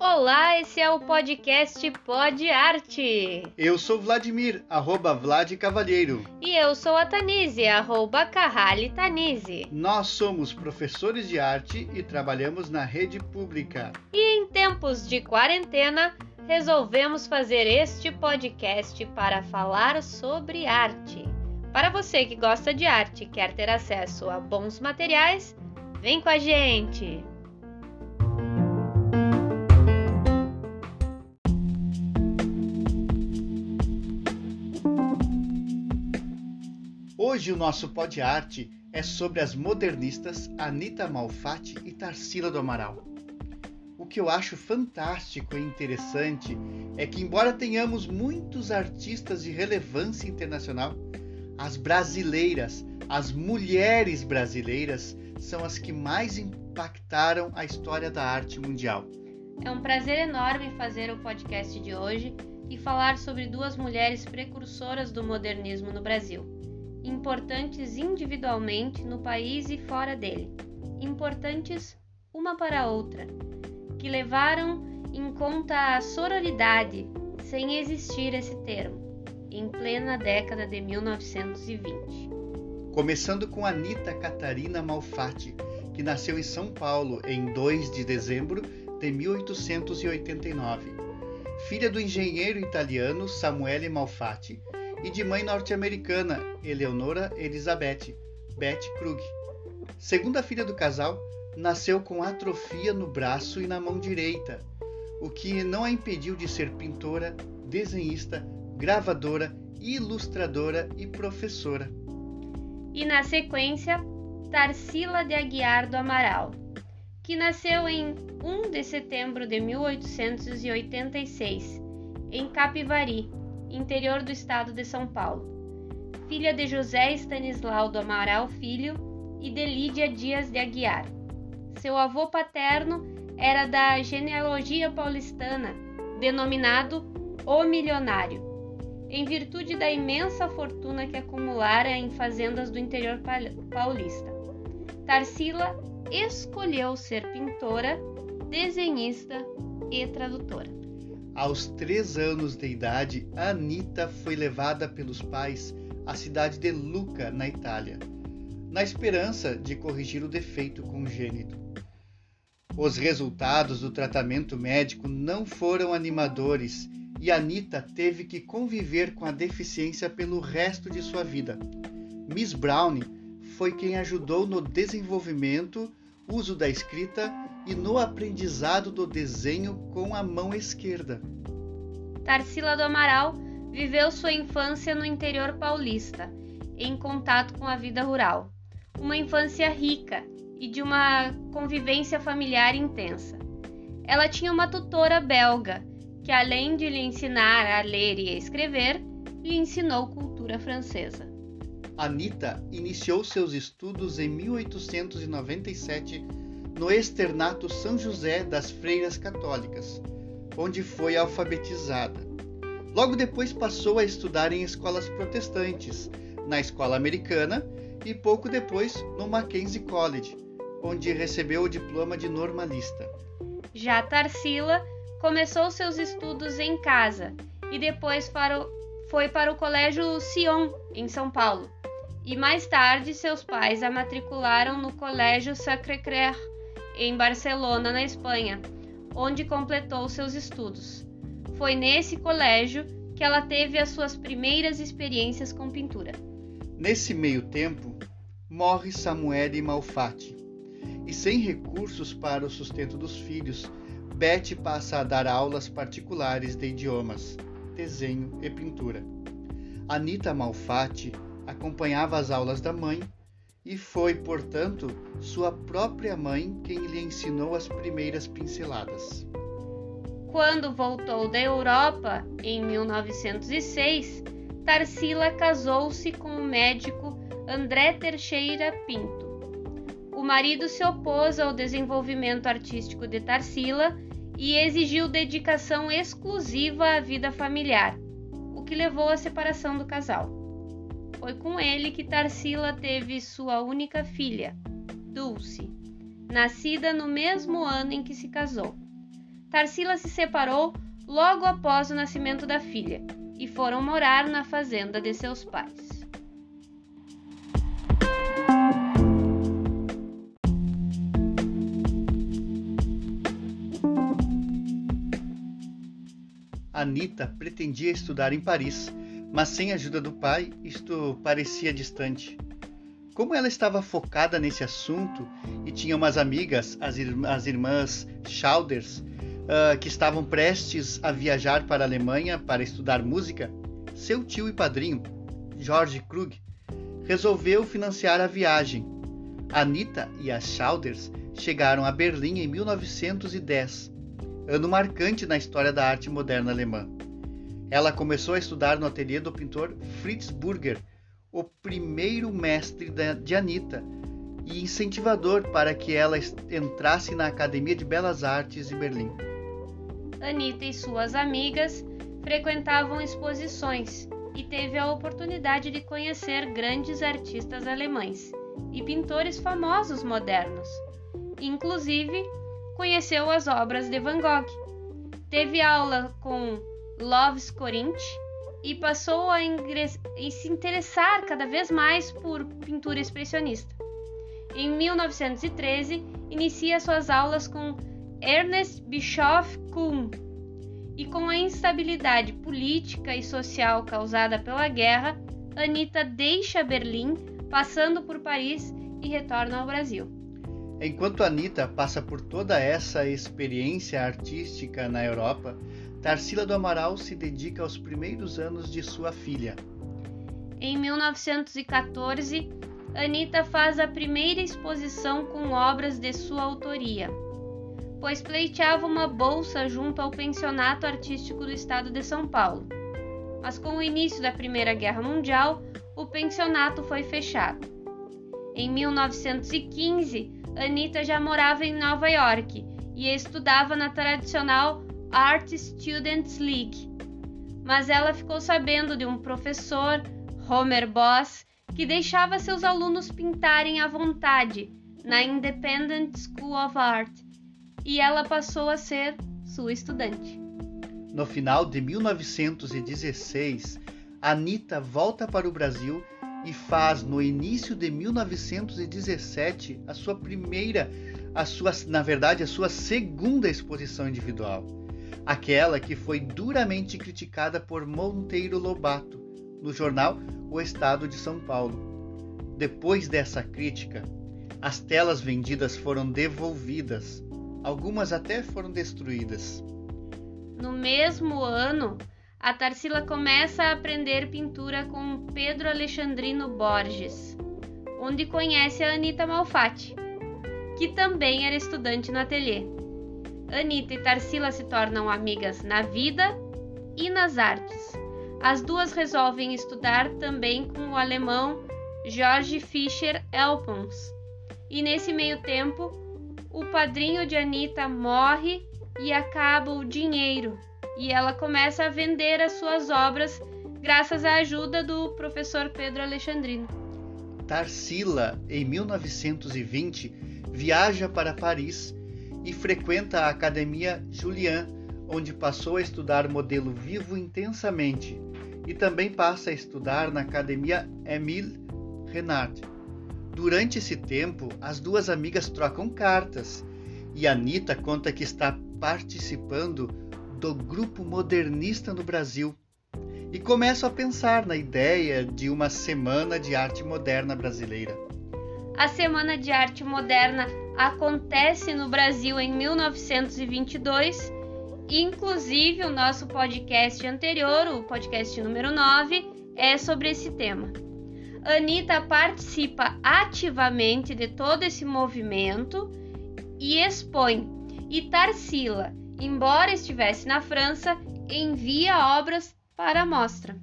Olá, esse é o podcast Pod Arte. Eu sou Vladimir, arroba Vlad Cavalheiro. E eu sou a Tanise, arroba Carrali Tanise. Nós somos professores de arte e trabalhamos na rede pública. E em tempos de quarentena, resolvemos fazer este podcast para falar sobre arte. Para você que gosta de arte e quer ter acesso a bons materiais, vem com a gente! Hoje o nosso pod arte é sobre as modernistas Anita Malfatti e Tarsila do Amaral. O que eu acho fantástico e interessante é que, embora tenhamos muitos artistas de relevância internacional, as brasileiras, as mulheres brasileiras, são as que mais impactaram a história da arte mundial. É um prazer enorme fazer o podcast de hoje e falar sobre duas mulheres precursoras do modernismo no Brasil importantes individualmente no país e fora dele, importantes uma para a outra, que levaram em conta a sororidade, sem existir esse termo, em plena década de 1920. Começando com Anita Catarina Malfatti, que nasceu em São Paulo em 2 de dezembro de 1889. Filha do engenheiro italiano Samuele Malfatti, e de mãe norte-americana, Eleonora Elizabeth Betty Krug. Segunda filha do casal, nasceu com atrofia no braço e na mão direita, o que não a impediu de ser pintora, desenhista, gravadora, ilustradora e professora. E na sequência, Tarsila de Aguiar do Amaral, que nasceu em 1 de setembro de 1886, em Capivari, interior do estado de São Paulo. Filha de José Stanislau do Amaral Filho e de Lídia Dias de Aguiar. Seu avô paterno era da genealogia paulistana, denominado o Milionário, em virtude da imensa fortuna que acumulara em fazendas do interior paulista. Tarsila escolheu ser pintora, desenhista e tradutora. Aos três anos de idade, Anita foi levada pelos pais à cidade de Lucca, na Itália, na esperança de corrigir o defeito congênito. Os resultados do tratamento médico não foram animadores e Anita teve que conviver com a deficiência pelo resto de sua vida. Miss Brown foi quem ajudou no desenvolvimento, uso da escrita e no aprendizado do desenho com a mão esquerda. Tarsila do Amaral viveu sua infância no interior paulista, em contato com a vida rural. Uma infância rica e de uma convivência familiar intensa. Ela tinha uma tutora belga que, além de lhe ensinar a ler e a escrever, lhe ensinou cultura francesa. Anita iniciou seus estudos em 1897 no Externato São José das Freiras Católicas, onde foi alfabetizada. Logo depois passou a estudar em escolas protestantes, na escola americana e pouco depois no Mackenzie College, onde recebeu o diploma de normalista. Já Tarsila começou seus estudos em casa e depois foi para o Colégio Sion, em São Paulo. E mais tarde, seus pais a matricularam no Colégio Sacré-Cœur, em Barcelona, na Espanha, onde completou seus estudos. Foi nesse colégio que ela teve as suas primeiras experiências com pintura. Nesse meio tempo, morre Samuele Malfatti, e sem recursos para o sustento dos filhos, Betty passa a dar aulas particulares de idiomas, desenho e pintura. Anita Malfatti acompanhava as aulas da mãe e foi, portanto, sua própria mãe quem lhe ensinou as primeiras pinceladas. Quando voltou da Europa em 1906, Tarsila casou-se com o médico André Teixeira Pinto. Marido se opôs ao desenvolvimento artístico de Tarsila e exigiu dedicação exclusiva à vida familiar, o que levou à separação do casal. Foi com ele que Tarsila teve sua única filha, Dulce, nascida no mesmo ano em que se casou. Tarsila se separou logo após o nascimento da filha e foram morar na fazenda de seus pais. Anita pretendia estudar em Paris, mas sem a ajuda do pai, isto parecia distante. Como ela estava focada nesse assunto e tinha umas amigas, as, ir as irmãs Schauders, uh, que estavam prestes a viajar para a Alemanha para estudar música, seu tio e padrinho, George Krug, resolveu financiar a viagem. Anita e as Schauders chegaram a Berlim em 1910 ano marcante na história da arte moderna alemã. Ela começou a estudar no ateliê do pintor Fritz Burger, o primeiro mestre de Anita e incentivador para que ela entrasse na Academia de Belas Artes de Berlim. Anita e suas amigas frequentavam exposições e teve a oportunidade de conhecer grandes artistas alemães e pintores famosos modernos, inclusive conheceu as obras de Van Gogh. Teve aula com Loves Corinth e passou a, a se interessar cada vez mais por pintura expressionista. Em 1913, inicia suas aulas com Ernest Bischoff Kuhn. E com a instabilidade política e social causada pela guerra, Anita deixa Berlim, passando por Paris e retorna ao Brasil. Enquanto Anita passa por toda essa experiência artística na Europa, Tarsila do Amaral se dedica aos primeiros anos de sua filha. Em 1914, Anita faz a primeira exposição com obras de sua autoria, pois pleiteava uma bolsa junto ao Pensionato Artístico do Estado de São Paulo. Mas com o início da Primeira Guerra Mundial, o pensionato foi fechado. Em 1915, Anita já morava em Nova York e estudava na tradicional Art Students League. Mas ela ficou sabendo de um professor, Homer Boss, que deixava seus alunos pintarem à vontade na Independent School of Art, e ela passou a ser sua estudante. No final de 1916, Anita volta para o Brasil e faz no início de 1917 a sua primeira, a sua, na verdade, a sua segunda exposição individual, aquela que foi duramente criticada por Monteiro Lobato no jornal O Estado de São Paulo. Depois dessa crítica, as telas vendidas foram devolvidas, algumas até foram destruídas. No mesmo ano, a Tarsila começa a aprender pintura com Pedro Alexandrino Borges, onde conhece a Anita Malfatti, que também era estudante no ateliê. Anita e Tarsila se tornam amigas na vida e nas artes. As duas resolvem estudar também com o alemão George Fischer Elpons. E nesse meio tempo, o padrinho de Anita morre e acaba o dinheiro e ela começa a vender as suas obras graças à ajuda do professor Pedro Alexandrino. Tarsila, em 1920, viaja para Paris e frequenta a Academia Julian, onde passou a estudar modelo vivo intensamente, e também passa a estudar na Academia Émile Renard. Durante esse tempo, as duas amigas trocam cartas e Anita conta que está participando do grupo modernista no Brasil e começo a pensar na ideia de uma Semana de Arte Moderna brasileira. A Semana de Arte Moderna acontece no Brasil em 1922. Inclusive, o nosso podcast anterior, o podcast número 9, é sobre esse tema. Anitta participa ativamente de todo esse movimento e expõe. E Tarsila embora estivesse na França, envia obras para a mostra.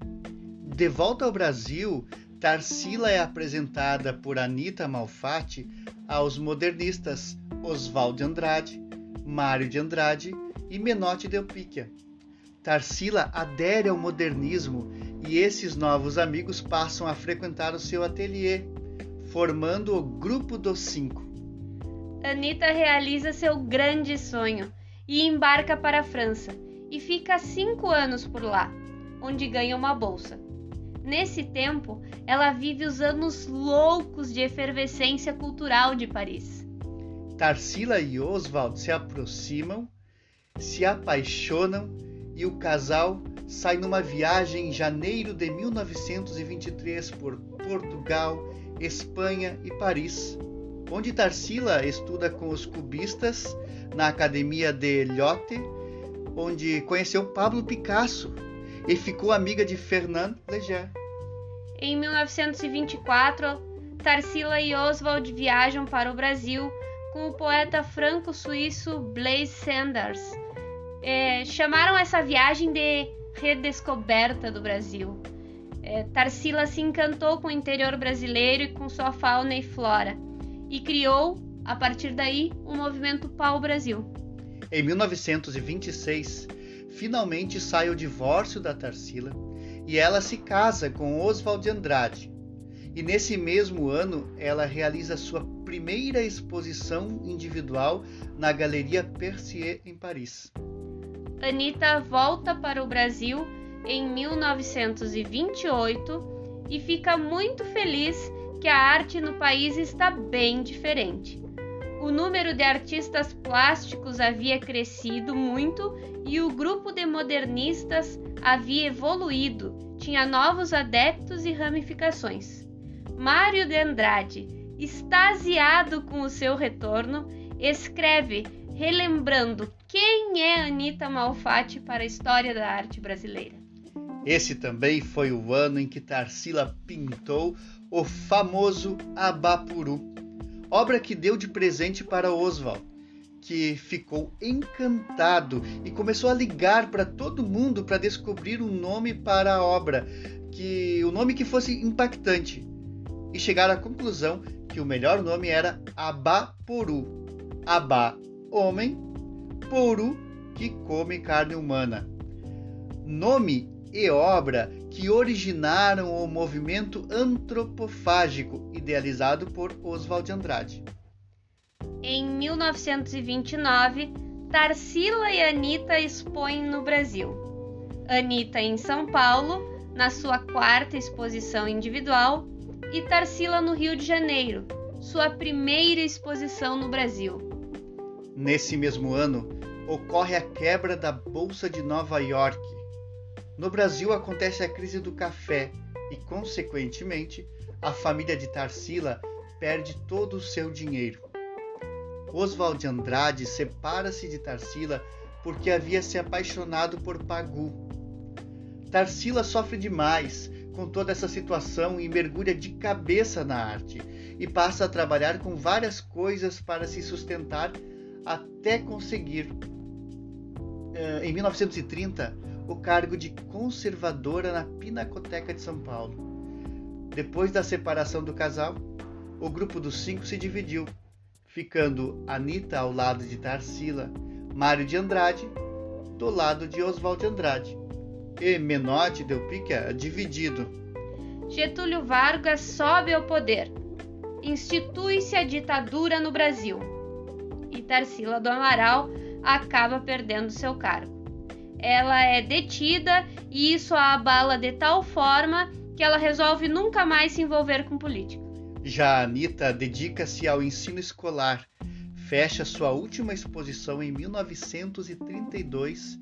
De volta ao Brasil, Tarsila é apresentada por Anita Malfatti aos modernistas Oswald de Andrade, Mário de Andrade e Menotti Del Picchia. Tarsila adere ao modernismo e esses novos amigos passam a frequentar o seu ateliê, formando o Grupo dos Cinco. Anita realiza seu grande sonho e embarca para a França e fica cinco anos por lá, onde ganha uma bolsa. Nesse tempo, ela vive os anos loucos de efervescência cultural de Paris. Tarsila e Oswald se aproximam, se apaixonam e o casal sai numa viagem em janeiro de 1923 por Portugal, Espanha e Paris, onde Tarsila estuda com os cubistas na Academia de Lyotte, onde conheceu Pablo Picasso e ficou amiga de Fernand Léger. Em 1924, Tarsila e Oswald viajam para o Brasil com o poeta franco-suíço Blaise Sanders. É, chamaram essa viagem de redescoberta do Brasil. É, Tarsila se encantou com o interior brasileiro e com sua fauna e flora e criou, a partir daí, o movimento Pau Brasil. Em 1926, finalmente sai o divórcio da Tarsila e ela se casa com Oswald de Andrade. E nesse mesmo ano ela realiza sua primeira exposição individual na Galeria Percier em Paris. Anita volta para o Brasil em 1928 e fica muito feliz que a arte no país está bem diferente. O número de artistas plásticos havia crescido muito e o grupo de modernistas havia evoluído, tinha novos adeptos e ramificações. Mário de Andrade, extasiado com o seu retorno, escreve relembrando quem é Anita Malfatti para a história da arte brasileira. Esse também foi o ano em que Tarsila pintou o famoso Abapuru, obra que deu de presente para Oswald, que ficou encantado e começou a ligar para todo mundo para descobrir um nome para a obra, que o um nome que fosse impactante, e chegar à conclusão que o melhor nome era Abaporu. Abá, homem, Poru, que come carne humana. Nome e obra que originaram o movimento antropofágico idealizado por Oswald de Andrade. Em 1929, Tarsila e Anita expõem no Brasil. Anita em São Paulo, na sua quarta exposição individual, e Tarsila no Rio de Janeiro, sua primeira exposição no Brasil. Nesse mesmo ano, ocorre a quebra da Bolsa de Nova York no Brasil acontece a crise do café e, consequentemente, a família de Tarsila perde todo o seu dinheiro. Oswald de Andrade separa-se de Tarsila porque havia se apaixonado por Pagu. Tarsila sofre demais com toda essa situação e mergulha de cabeça na arte e passa a trabalhar com várias coisas para se sustentar até conseguir. Eh, em 1930, o cargo de conservadora na Pinacoteca de São Paulo. Depois da separação do casal, o grupo dos cinco se dividiu, ficando Anita ao lado de Tarsila, Mário de Andrade do lado de Oswald de Andrade e Menotti Del Picchia dividido. Getúlio Vargas sobe ao poder. Institui-se a ditadura no Brasil. E Tarsila do Amaral acaba perdendo seu cargo ela é detida e isso a abala de tal forma que ela resolve nunca mais se envolver com política. Já a Anitta dedica-se ao ensino escolar, fecha sua última exposição em 1932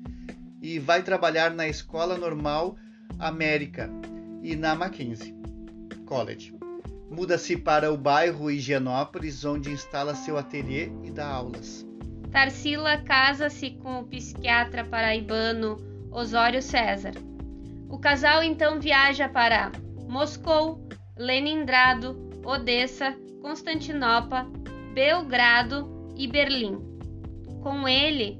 e vai trabalhar na Escola Normal América e na Mackenzie College. Muda-se para o bairro Higienópolis, onde instala seu ateliê e dá aulas. Tarsila casa-se com o psiquiatra paraibano Osório César. O casal então viaja para Moscou, Leningrado, Odessa, Constantinopla, Belgrado e Berlim. Com ele,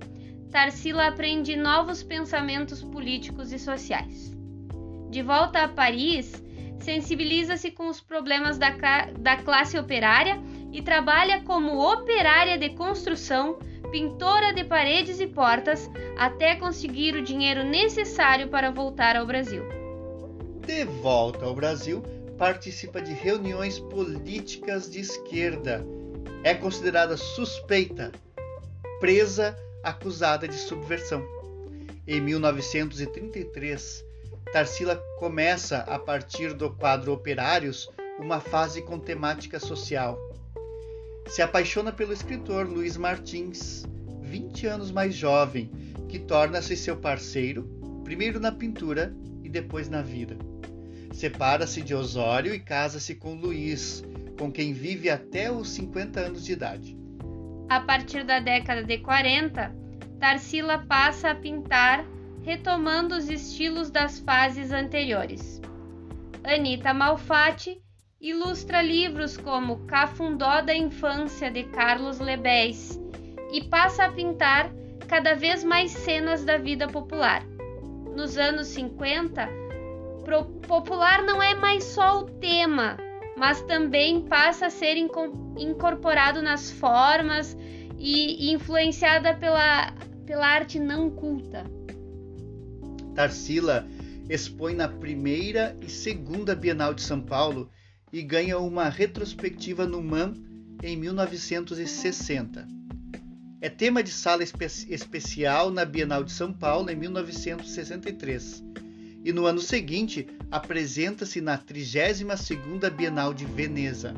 Tarsila aprende novos pensamentos políticos e sociais. De volta a Paris, sensibiliza-se com os problemas da, da classe operária e trabalha como operária de construção pintora de paredes e portas, até conseguir o dinheiro necessário para voltar ao Brasil. De volta ao Brasil, participa de reuniões políticas de esquerda. É considerada suspeita, presa, acusada de subversão. Em 1933, Tarsila começa, a partir do quadro Operários, uma fase com temática social. Se apaixona pelo escritor Luiz Martins, 20 anos mais jovem, que torna-se seu parceiro, primeiro na pintura e depois na vida. Separa-se de Osório e casa-se com Luiz, com quem vive até os 50 anos de idade. A partir da década de 40, Tarsila passa a pintar, retomando os estilos das fases anteriores. Anita Malfatti ilustra livros como Cafundó da Infância de Carlos Lebes e passa a pintar cada vez mais cenas da vida popular. Nos anos 50, popular não é mais só o tema, mas também passa a ser incorporado nas formas e influenciada pela, pela arte não culta. Tarsila expõe na primeira e segunda Bienal de São Paulo e ganha uma retrospectiva no MAM em 1960. É tema de sala espe especial na Bienal de São Paulo em 1963. E no ano seguinte apresenta-se na 32ª Bienal de Veneza.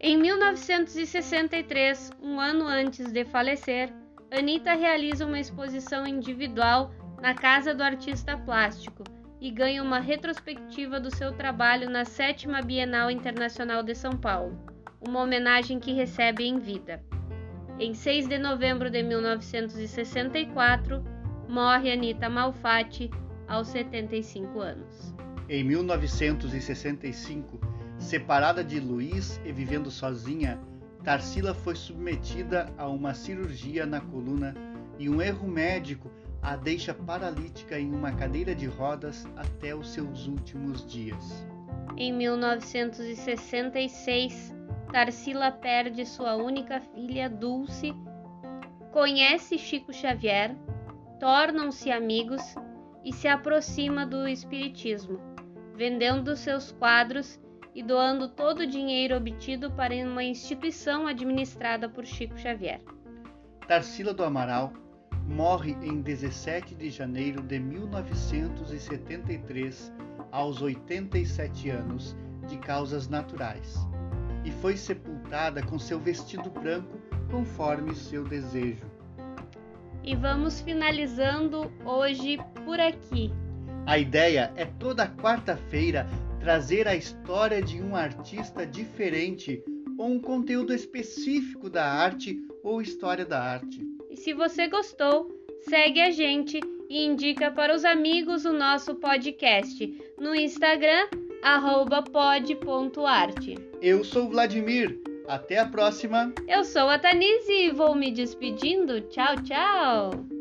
Em 1963, um ano antes de falecer, Anita realiza uma exposição individual na Casa do Artista Plástico e ganha uma retrospectiva do seu trabalho na sétima Bienal Internacional de São Paulo, uma homenagem que recebe em vida. Em 6 de novembro de 1964, morre Anita Malfatti aos 75 anos. Em 1965, Separada de Luiz e vivendo sozinha, Tarsila foi submetida a uma cirurgia na coluna e um erro médico a deixa paralítica em uma cadeira de rodas até os seus últimos dias. Em 1966, Tarsila perde sua única filha, Dulce, conhece Chico Xavier, tornam-se amigos e se aproxima do Espiritismo, vendendo seus quadros e doando todo o dinheiro obtido para uma instituição administrada por Chico Xavier. Tarsila do Amaral morre em 17 de janeiro de 1973, aos 87 anos, de causas naturais, e foi sepultada com seu vestido branco, conforme seu desejo. E vamos finalizando hoje por aqui. A ideia é toda quarta-feira trazer a história de um artista diferente ou um conteúdo específico da arte ou história da arte. E se você gostou, segue a gente e indica para os amigos o nosso podcast no Instagram pod.arte. Eu sou Vladimir. Até a próxima. Eu sou a Tanise e vou me despedindo. Tchau, tchau.